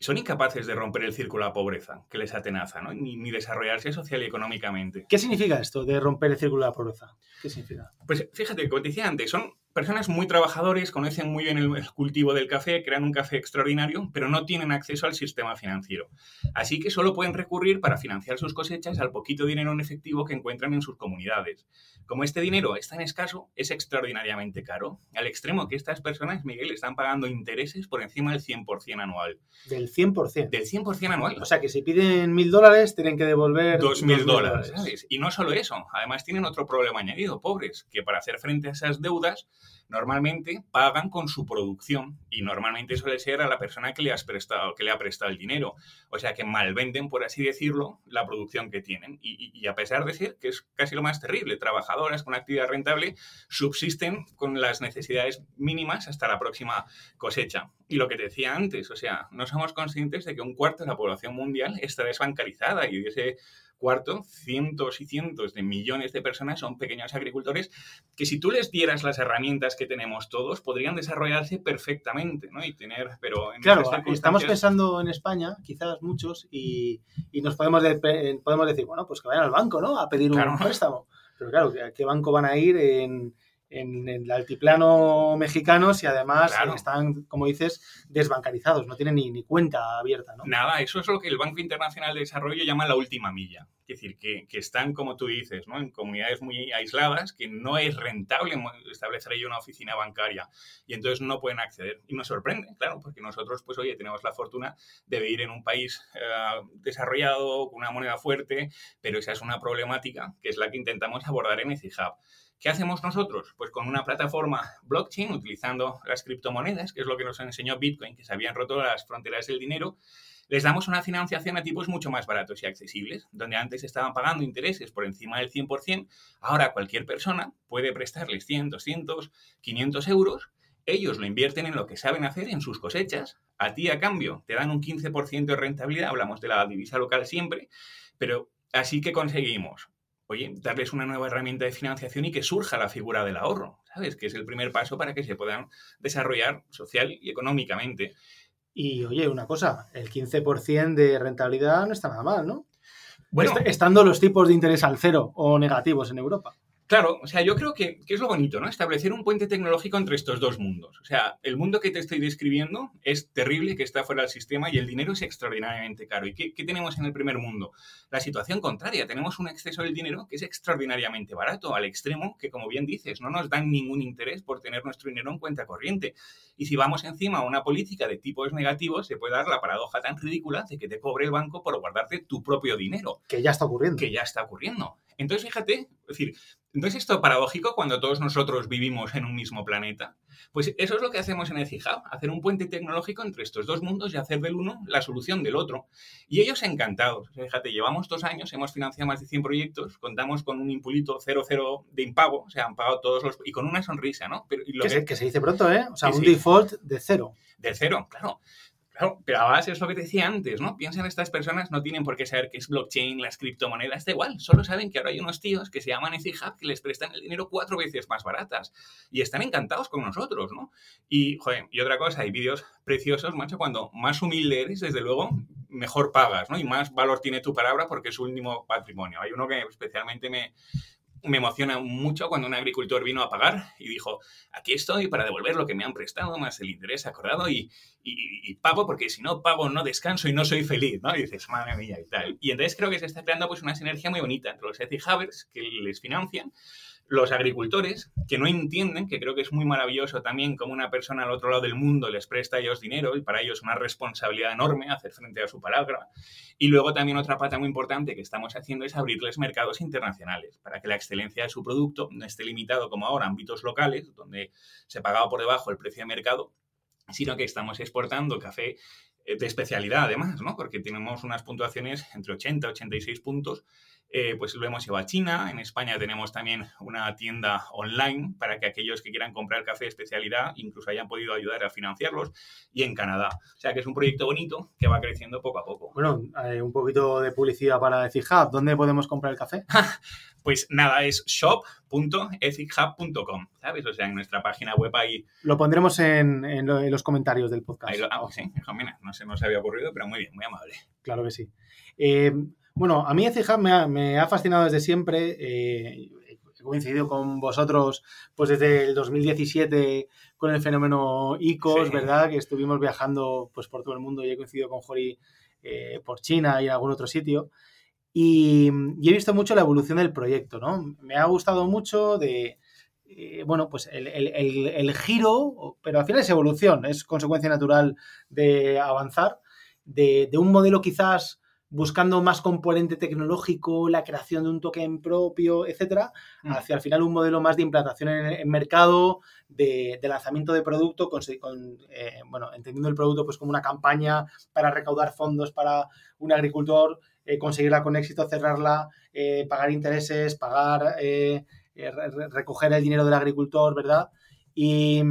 [SPEAKER 2] son incapaces de romper el círculo de la pobreza que les atenaza, ¿no? ni, ni, desarrollarse social y económicamente.
[SPEAKER 1] ¿Qué significa esto de romper el círculo de la pobreza? ¿Qué significa?
[SPEAKER 2] Pues fíjate, como te decía antes, son personas muy trabajadores, conocen muy bien el cultivo del café, crean un café extraordinario, pero no tienen acceso al sistema financiero. Así que solo pueden recurrir para financiar sus cosechas al poquito dinero en efectivo que encuentran en sus comunidades. Como este dinero es tan escaso, es extraordinariamente caro, al extremo que estas personas, Miguel, están pagando intereses por encima del 100% anual.
[SPEAKER 1] ¿Del 100%?
[SPEAKER 2] Del 100% anual.
[SPEAKER 1] O sea que si piden mil dólares, tienen que devolver...
[SPEAKER 2] Dos mil dólares, ¿sabes? Y no solo eso, además tienen otro problema añadido, pobres, que para hacer frente a esas deudas normalmente pagan con su producción y normalmente suele ser a la persona que le, has prestado, que le ha prestado el dinero. O sea que malvenden, por así decirlo, la producción que tienen. Y, a pesar de ser que es casi lo más terrible, trabajadoras con actividad rentable subsisten con las necesidades mínimas hasta la próxima cosecha. Y lo que te decía antes, o sea, no somos conscientes de que un cuarto de la población mundial está desbancarizada y ese Cuarto, cientos y cientos de millones de personas son pequeños agricultores que si tú les dieras las herramientas que tenemos todos, podrían desarrollarse perfectamente, ¿no? Y tener, pero
[SPEAKER 1] en Claro, estamos pensando en España, quizás muchos, y, nos podemos, podemos decir, bueno, pues que vayan al banco, ¿no? A pedir un préstamo. Pero claro, ¿a qué banco van a ir en en, el altiplano mexicano si además están, como dices, desbancarizados, no tienen ni, cuenta abierta. ¿no?
[SPEAKER 2] Nada, eso es lo que el Banco Internacional de Desarrollo llama la última milla. Es decir, que, están, como tú dices, ¿no? en comunidades muy aisladas, que no es rentable establecer ahí una oficina bancaria y entonces no pueden acceder. Y nos sorprende, claro, porque nosotros, pues oye, tenemos la fortuna de vivir en un país eh, desarrollado, con una moneda fuerte, pero esa es una problemática que es la que intentamos abordar en ECIHub. ¿Qué hacemos nosotros? Pues con una plataforma blockchain, utilizando las criptomonedas, que es lo que nos enseñó Bitcoin, que se habían roto las fronteras del dinero, les damos una financiación a tipos mucho más baratos y accesibles, donde antes estaban pagando intereses por encima del 100%, ahora cualquier persona puede prestarles 100, 200, 500 euros, ellos lo invierten en lo que saben hacer, en sus cosechas, a ti a cambio te dan un 15% de rentabilidad, hablamos de la divisa local siempre, pero así que conseguimos oye, darles una nueva herramienta de financiación y que surja la figura del ahorro, ¿sabes? Que es el primer paso para que se puedan desarrollar social y económicamente.
[SPEAKER 1] Y oye, una cosa, el 15% de rentabilidad no está nada mal, ¿no? Bueno, estando los tipos de interés al cero o negativos en Europa.
[SPEAKER 2] Claro, o sea, yo creo que, es lo bonito, ¿no? Establecer un puente tecnológico entre estos dos mundos. O sea, el mundo que te estoy describiendo es terrible, que está fuera del sistema y el dinero es extraordinariamente caro. ¿Y qué, tenemos en el primer mundo? La situación contraria. Tenemos un exceso del dinero que es extraordinariamente barato, al extremo que, como bien dices, no nos dan ningún interés por tener nuestro dinero en cuenta corriente. Y si vamos encima a una política de tipos negativos, se puede dar la paradoja tan ridícula de que te cobre el banco por guardarte tu propio dinero.
[SPEAKER 1] Que ya está ocurriendo.
[SPEAKER 2] Que ya está ocurriendo. Entonces, fíjate, es decir, ¿no es esto paradójico cuando todos nosotros vivimos en un mismo planeta? Pues eso es lo que hacemos en el CIJAB, hacer un puente tecnológico entre estos dos mundos y hacer del uno la solución del otro. Y ellos encantados. Fíjate, llevamos dos años, hemos financiado más de 100 proyectos, contamos con un impulito 0,0 de impago, o sea, han pagado todos los... y con una sonrisa, ¿no?
[SPEAKER 1] Pero, lo que, que, se dice pronto, ¿eh? O sea, un default de cero.
[SPEAKER 2] De cero, claro. Claro, pero además es lo que te decía antes, ¿no? Piensa en estas personas, no tienen por qué saber qué es blockchain, las criptomonedas, da igual, solo saben que ahora hay unos tíos que se llaman EasyHub que les prestan el dinero cuatro veces más baratas y están encantados con nosotros, ¿no? Y, joder, y otra cosa, hay vídeos preciosos, macho, cuando más humilde eres, desde luego, mejor pagas, ¿no? Y más valor tiene tu palabra porque es su último patrimonio. Hay uno que especialmente me, me emociona mucho cuando un agricultor vino a pagar y dijo, aquí estoy para devolver lo que me han prestado, más el interés acordado y, pago porque si no pago no descanso y no soy feliz, ¿no? Y dices, madre mía y tal. Y entonces creo que se está creando pues una sinergia muy bonita entre los Ethic Havers que les financian, los agricultores que no entienden, que creo que es muy maravilloso también como una persona al otro lado del mundo les presta a ellos dinero y para ellos una responsabilidad enorme hacer frente a su palabra. Y luego también otra pata muy importante que estamos haciendo es abrirles mercados internacionales para que la excelencia de su producto no esté limitado como ahora a ámbitos locales, donde se pagaba por debajo el precio de mercado, sino que estamos exportando café eh, de especialidad además, ¿no? Porque tenemos unas puntuaciones entre 80 y 86 puntos eh, pues lo hemos llevado a China. En España tenemos también una tienda online para que aquellos que quieran comprar café de especialidad incluso hayan podido ayudar a financiarlos. Y en Canadá. O sea que es un proyecto bonito que va creciendo poco a poco.
[SPEAKER 1] Bueno, eh, un poquito de publicidad para EthicHub. ¿Dónde podemos comprar el café?
[SPEAKER 2] pues nada, es shop.ethichub.com, ¿sabes? O sea, en nuestra página web ahí...
[SPEAKER 1] Lo pondremos en, los comentarios del podcast.
[SPEAKER 2] ah, sí, mira, no se nos había ocurrido, pero muy bien, muy amable.
[SPEAKER 1] Claro que sí. Eh, bueno, a mí ECHub me ha, fascinado desde siempre. Eh, he coincidido con vosotros pues desde el 2017 con el fenómeno ICOS, ¿verdad? Que estuvimos viajando pues por todo el mundo y he coincidido con Jori eh, por China y en algún otro sitio. Y, he visto mucho la evolución del proyecto, ¿no? Me ha gustado mucho de, eh, bueno, pues el, giro, pero al final es evolución, es consecuencia natural de avanzar, de, de un modelo quizás buscando más componente tecnológico, la creación de un token propio, etcétera, mm. hacia al final un modelo más de implantación en, mercado, de, lanzamiento de producto, con, eh, bueno, entendiendo el producto pues como una campaña para recaudar fondos para un agricultor, eh, conseguirla con éxito, cerrarla, eh, pagar intereses, pagar, recoger el dinero del agricultor, ¿verdad? Y,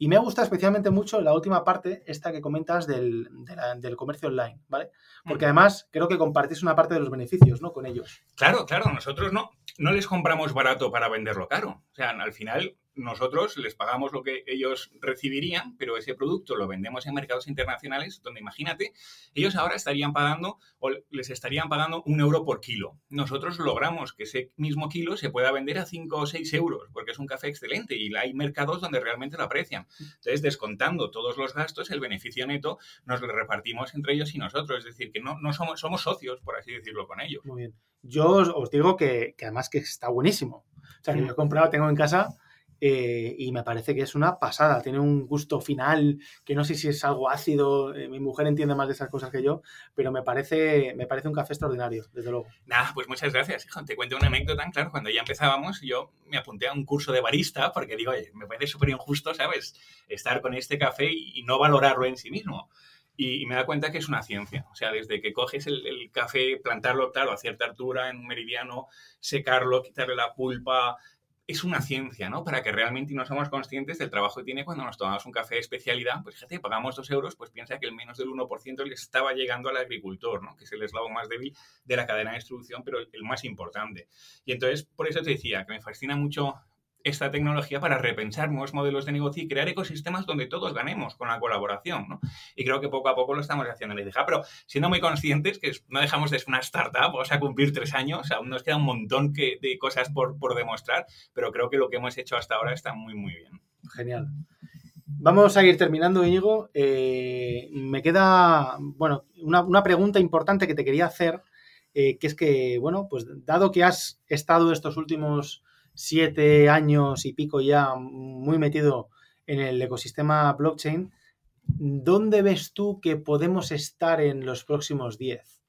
[SPEAKER 1] y me ha gustado especialmente mucho la última parte, esta que comentas del, del comercio online, ¿vale? Porque además creo que compartís una parte de los beneficios, ¿no? Con ellos.
[SPEAKER 2] Claro, claro, nosotros no, no les compramos barato para venderlo caro. O sea, al final nosotros les pagamos lo que ellos recibirían, pero ese producto lo vendemos en mercados internacionales donde imagínate, ellos ahora estarían pagando o les estarían pagando un euro por kilo. Nosotros logramos que ese mismo kilo se pueda vender a 5 o 6 euros porque es un café excelente y hay mercados donde realmente lo aprecian. Entonces, descontando todos los gastos, el beneficio neto nos lo repartimos entre ellos y nosotros. Es decir, que no, no somos, somos socios, por así decirlo, con ellos.
[SPEAKER 1] Muy bien. Yo os, digo que, que, además que está buenísimo. O sea, que yo he comprado, tengo en casa eh, y me parece que es una pasada. Tiene un gusto final que no sé si es algo ácido. Eh, mi mujer entiende más de esas cosas que yo, pero me parece, me parece un café extraordinario, desde luego.
[SPEAKER 2] Nada, pues muchas gracias, hijo. Te cuento una anécdota. Claro, cuando ya empezábamos, yo me apunté a un curso de barista porque digo, oye, me parece súper injusto, ¿sabes? Estar con este café y no valorarlo en sí mismo. Y, me da cuenta que es una ciencia. O sea, desde que coges el, el, café, plantarlo, claro, a cierta altura, en un meridiano, secarlo, quitarle la pulpa, es una ciencia, ¿no? Para que realmente no somos conscientes del trabajo que tiene cuando nos tomamos un café de especialidad, pues fíjate, pagamos dos euros, pues piensa que el menos del 1% le estaba llegando al agricultor, ¿no? Que es el eslabón más débil de la cadena de distribución, pero el más importante. Y entonces, por eso te decía que me fascina mucho esta tecnología para repensar nuevos modelos de negocio y crear ecosistemas donde todos ganemos con la colaboración, ¿no? Y creo que poco a poco lo estamos haciendo en deja pero siendo muy conscientes que no dejamos de ser una startup, o sea, cumplir tres años, aún nos queda un montón que, de cosas por, por demostrar, pero creo que lo que hemos hecho hasta ahora está muy, muy bien.
[SPEAKER 1] Genial. Vamos a ir terminando, Íñigo. Eh, me queda, bueno, una, una, pregunta importante que te quería hacer, eh, que es que, bueno, pues dado que has estado estos últimos siete años y pico ya muy metido en el ecosistema blockchain, ¿dónde ves tú que podemos estar en los próximos diez?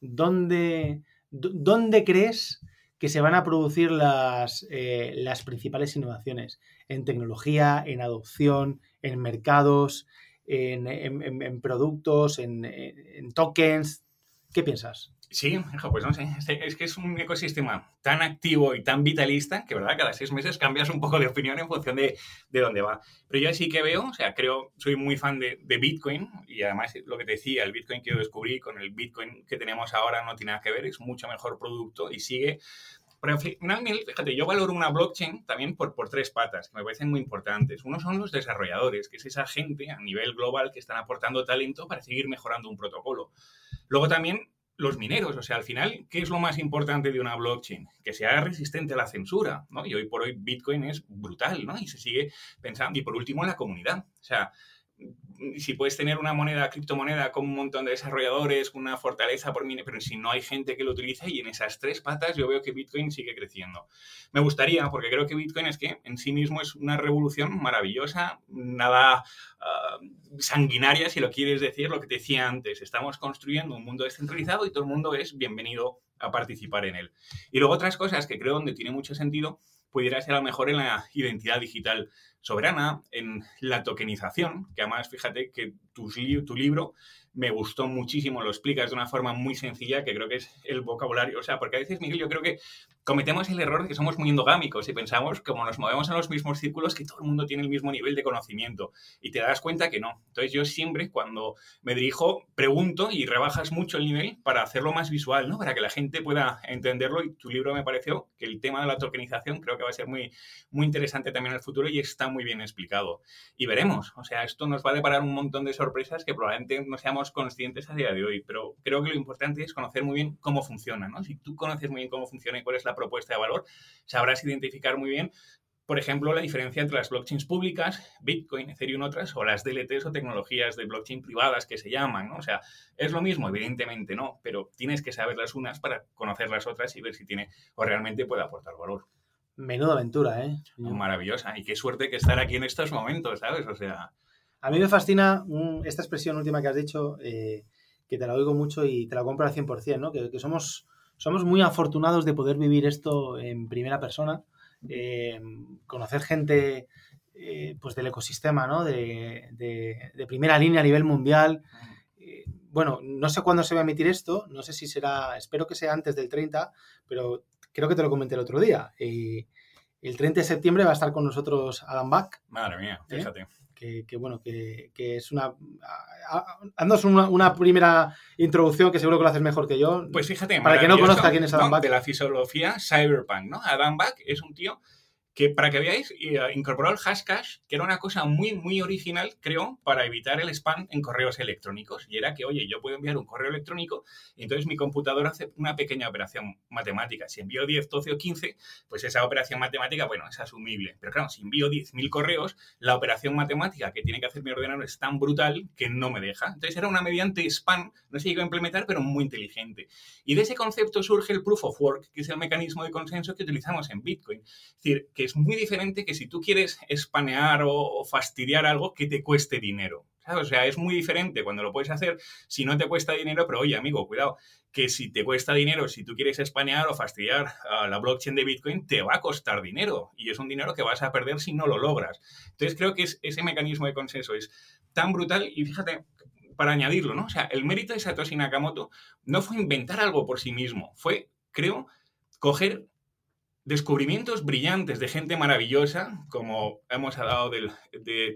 [SPEAKER 1] ¿Dónde, dónde crees que se van a producir las, eh, las principales innovaciones en tecnología, en adopción, en mercados, en, productos, en, en tokens? ¿Qué piensas?
[SPEAKER 2] Sí, pues no sé, es que es un ecosistema tan activo y tan vitalista que, ¿verdad? Cada seis meses cambias un poco de opinión en función de, de dónde va. Pero yo sí que veo, o sea, creo, soy muy fan de, de, Bitcoin y además lo que te decía, el Bitcoin que yo descubrí con el Bitcoin que tenemos ahora no tiene nada que ver, es mucho mejor producto y sigue pero finalmente, fíjate, yo valoro una blockchain también por, por tres patas que me parecen muy importantes. Uno son los desarrolladores, que es esa gente a nivel global que están aportando talento para seguir mejorando un protocolo. Luego también los mineros. O sea, al final, ¿qué es lo más importante de una blockchain? Que sea resistente a la censura, ¿no? Y hoy por hoy Bitcoin es brutal, ¿no? Y se sigue pensando. Y por último, la comunidad. O sea, si puedes tener una moneda, criptomoneda con un montón de desarrolladores, una fortaleza por mí, pero si no hay gente que lo utilice y en esas tres patas yo veo que Bitcoin sigue creciendo. Me gustaría, porque creo que Bitcoin es que en sí mismo es una revolución maravillosa, nada ah, sanguinaria, si lo quieres decir, lo que te decía antes. Estamos construyendo un mundo descentralizado y todo el mundo es bienvenido a participar en él. Y luego otras cosas que creo donde tiene mucho sentido pudiera ser a lo mejor en la identidad digital soberana, en la tokenización, que además fíjate que tu, libro me gustó muchísimo, lo explicas de una forma muy sencilla, que creo que es el vocabulario. O sea, porque a veces, Miguel, yo creo que cometemos el error de que somos muy endogámicos y pensamos, como nos movemos en los mismos círculos, que todo el mundo tiene el mismo nivel de conocimiento. Y te das cuenta que no. Entonces, yo siempre, cuando me dirijo, pregunto y rebajas mucho el nivel para hacerlo más visual, ¿no? Para que la gente pueda entenderlo. Y tu libro me pareció que el tema de la tokenización creo que va a ser muy, muy interesante también en el futuro y está muy bien explicado. Y veremos. O sea, esto nos va a deparar un montón de sorpresas que probablemente no seamos conscientes a día de hoy, pero creo que lo importante es conocer muy bien cómo funciona, ¿no? Si tú conoces muy bien cómo funciona y cuál es la propuesta de valor, sabrás identificar muy bien por ejemplo, la diferencia entre las blockchains públicas, Bitcoin, Ethereum, otras, o las DLTs o tecnologías de blockchain privadas que se llaman, ¿no? O sea, es lo mismo, evidentemente no, pero tienes que saber las unas para conocer las otras y ver si tiene o realmente puede aportar valor.
[SPEAKER 1] Menuda aventura, ¿eh?
[SPEAKER 2] Maravillosa. Y qué suerte que estar aquí en estos momentos, ¿sabes? O sea,
[SPEAKER 1] a mí me fascina esta expresión última que has dicho, eh, que te la oigo mucho y te la compro al 100%, ¿no? Que, somos, somos muy afortunados de poder vivir esto en primera persona, eh, conocer gente eh, pues del ecosistema, ¿no? De, de, primera línea a nivel mundial. bueno, no sé cuándo se va a emitir esto, no sé si será, espero que sea antes del 30, pero creo que te lo comenté el otro día. el 30 de septiembre va a estar con nosotros Adam Back.
[SPEAKER 2] Madre mía, fíjate
[SPEAKER 1] que, bueno, que, es una... Haznos una, una, primera introducción que seguro que lo haces mejor que yo.
[SPEAKER 2] Pues fíjate,
[SPEAKER 1] para que no conozca quién es Adam
[SPEAKER 2] Back. De la fisiología cyberpunk, ¿no? Adam Back es un tío que para que veáis, eh, incorporó el hashcash, que era una cosa muy, muy original, creo, para evitar el spam en correos electrónicos. Y era que, oye, yo puedo enviar un correo electrónico y entonces mi computadora hace una pequeña operación matemática. Si envío 10, 12 o 15, pues esa operación matemática, bueno, es asumible. Pero claro, si envío 10.000 correos, la operación matemática que tiene que hacer mi ordenador es tan brutal que no me deja. Entonces era una mediante spam, no se llegó a implementar, pero muy inteligente. Y de ese concepto surge el proof of work, que es el mecanismo de consenso que utilizamos en Bitcoin. Es decir, que es muy diferente que si tú quieres espanear o, fastidiar algo que te cueste dinero. O sea, es muy diferente cuando lo puedes hacer si no te cuesta dinero, pero oye, amigo, cuidado, que si te cuesta dinero, si tú quieres espanear o fastidiar la blockchain de Bitcoin, te va a costar dinero y es un dinero que vas a perder si no lo logras. Entonces creo que es, ese mecanismo de consenso es tan brutal y fíjate, para añadirlo, ¿no? O sea, el mérito de Satoshi Nakamoto no fue inventar algo por sí mismo, fue, creo, coger descubrimientos brillantes de gente maravillosa, como hemos hablado de,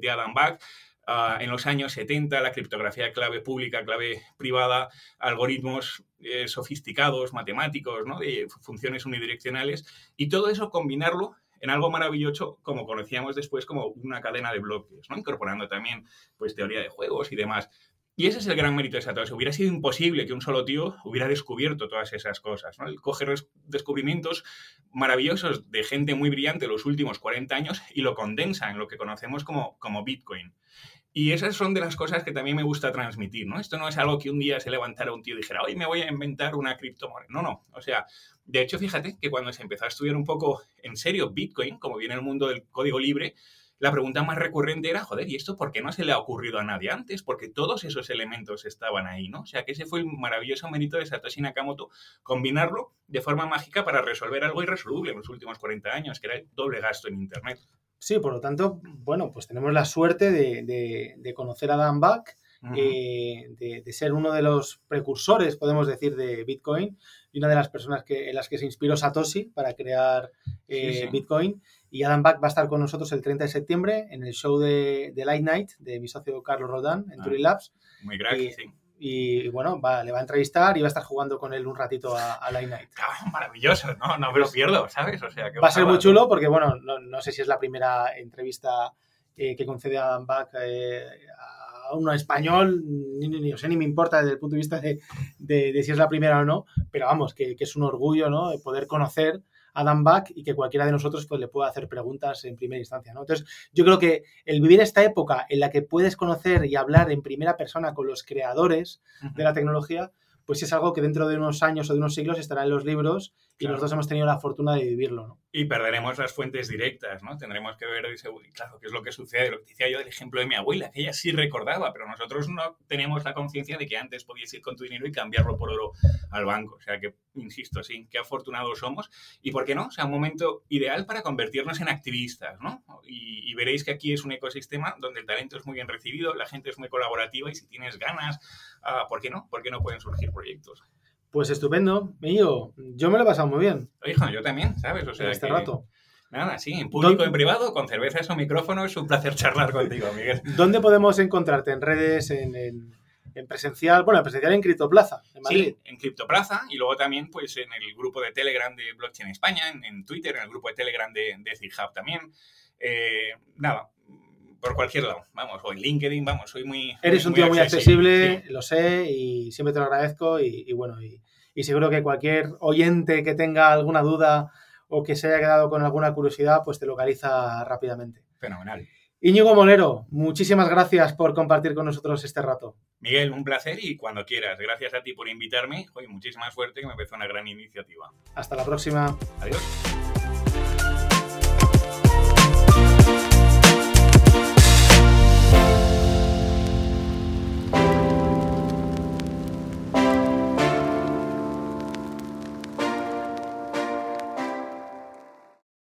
[SPEAKER 2] de, Adam Back, ah, en los años 70, la criptografía clave pública, clave privada, algoritmos eh, sofisticados, matemáticos, ¿no? de funciones unidireccionales, y todo eso combinarlo en algo maravilloso, como conocíamos después como una cadena de bloques, ¿no? incorporando también pues, teoría de juegos y demás. Y ese es el gran mérito de Satoshi. Hubiera sido imposible que un solo tío hubiera descubierto todas esas cosas. ¿no? Él coge descubrimientos maravillosos de gente muy brillante los últimos 40 años y lo condensa en lo que conocemos como, como Bitcoin. Y esas son de las cosas que también me gusta transmitir, ¿no? Esto no es algo que un día se levantara un tío y dijera, hoy me voy a inventar una criptomoneda. No, no. O sea, de hecho, fíjate que cuando se empezó a estudiar un poco en serio Bitcoin, como viene el mundo del código libre, la pregunta más recurrente era, joder, ¿y esto por qué no se le ha ocurrido a nadie antes? Porque todos esos elementos estaban ahí, ¿no? O sea, que ese fue el maravilloso mérito de Satoshi Nakamoto, combinarlo de forma mágica para resolver algo irresoluble en los últimos 40 años, que era el doble gasto en Internet.
[SPEAKER 1] Sí, por lo tanto, bueno, pues tenemos la suerte de, conocer a Dan Back, eh, de, ser uno de los precursores, podemos decir, de Bitcoin y una de las personas que, en las que se inspiró Satoshi para crear eh, Bitcoin. Y Adam Back va a estar con nosotros el 30 de septiembre en el show de, Light Night de mi socio Carlos Rodán en ah, Labs.
[SPEAKER 2] Muy gracias,
[SPEAKER 1] sí. Y bueno, va, le va a entrevistar y va a estar jugando con él un ratito a, Light Night.
[SPEAKER 2] maravilloso, no, no me lo pierdo, ¿sabes? O sea, que
[SPEAKER 1] va a ser muy chulo porque, bueno, no, sé si es la primera entrevista eh, que concede Adam Back eh, a uno español, ni, ni, ni, me importa desde el punto de vista de, si es la primera o no, pero vamos, que, que, es un orgullo, ¿no? Poder conocer Adam Back y que cualquiera de nosotros pues, le pueda hacer preguntas en primera instancia. ¿no? Entonces, yo creo que el vivir esta época en la que puedes conocer y hablar en primera persona con los creadores de la tecnología, pues es algo que dentro de unos años o de unos siglos estará en los libros y nosotros hemos tenido la fortuna de vivirlo, ¿no?
[SPEAKER 2] Y perderemos las fuentes directas, ¿no? Tendremos que ver, claro, qué es lo que sucede, lo que decía yo del ejemplo de mi abuela, que ella sí recordaba, pero nosotros no tenemos la conciencia de que antes podías ir con tu dinero y cambiarlo por oro al banco. O sea que, insisto, sí, qué afortunados somos. Y por qué no, o sea, un momento ideal para convertirnos en activistas, ¿no? Y, veréis que aquí es un ecosistema donde el talento es muy bien recibido, la gente es muy colaborativa y si tienes ganas, uh, ¿por qué no? ¿Por qué no pueden surgir proyectos?
[SPEAKER 1] Pues estupendo, mío. Yo me lo he pasado muy bien.
[SPEAKER 2] Hijo, yo también, ¿sabes?
[SPEAKER 1] O sea, este rato.
[SPEAKER 2] Nada, sí, en público, en privado, con cervezas o micrófono, es un placer charlar contigo, Miguel.
[SPEAKER 1] ¿Dónde podemos encontrarte? ¿En redes? ¿En, presencial? Bueno, en presencial en Criptoplaza, en Madrid.
[SPEAKER 2] Sí, en Criptoplaza y luego también pues en el grupo de Telegram de Blockchain España, en, Twitter, en el grupo de Telegram de, de también. Eh, nada, por cualquier lado, vamos, o en LinkedIn, vamos, soy muy...
[SPEAKER 1] Eres un tío muy accesible, lo sé, y siempre te lo agradezco y, bueno, y, seguro que cualquier oyente que tenga alguna duda o que se haya quedado con alguna curiosidad, pues te localiza rápidamente.
[SPEAKER 2] Fenomenal.
[SPEAKER 1] Íñigo Molero, muchísimas gracias por compartir con nosotros este rato.
[SPEAKER 2] Miguel, un placer y cuando quieras. Gracias a ti por invitarme. Hoy muchísima suerte, que me parece una gran iniciativa.
[SPEAKER 1] Hasta la próxima.
[SPEAKER 2] Adiós.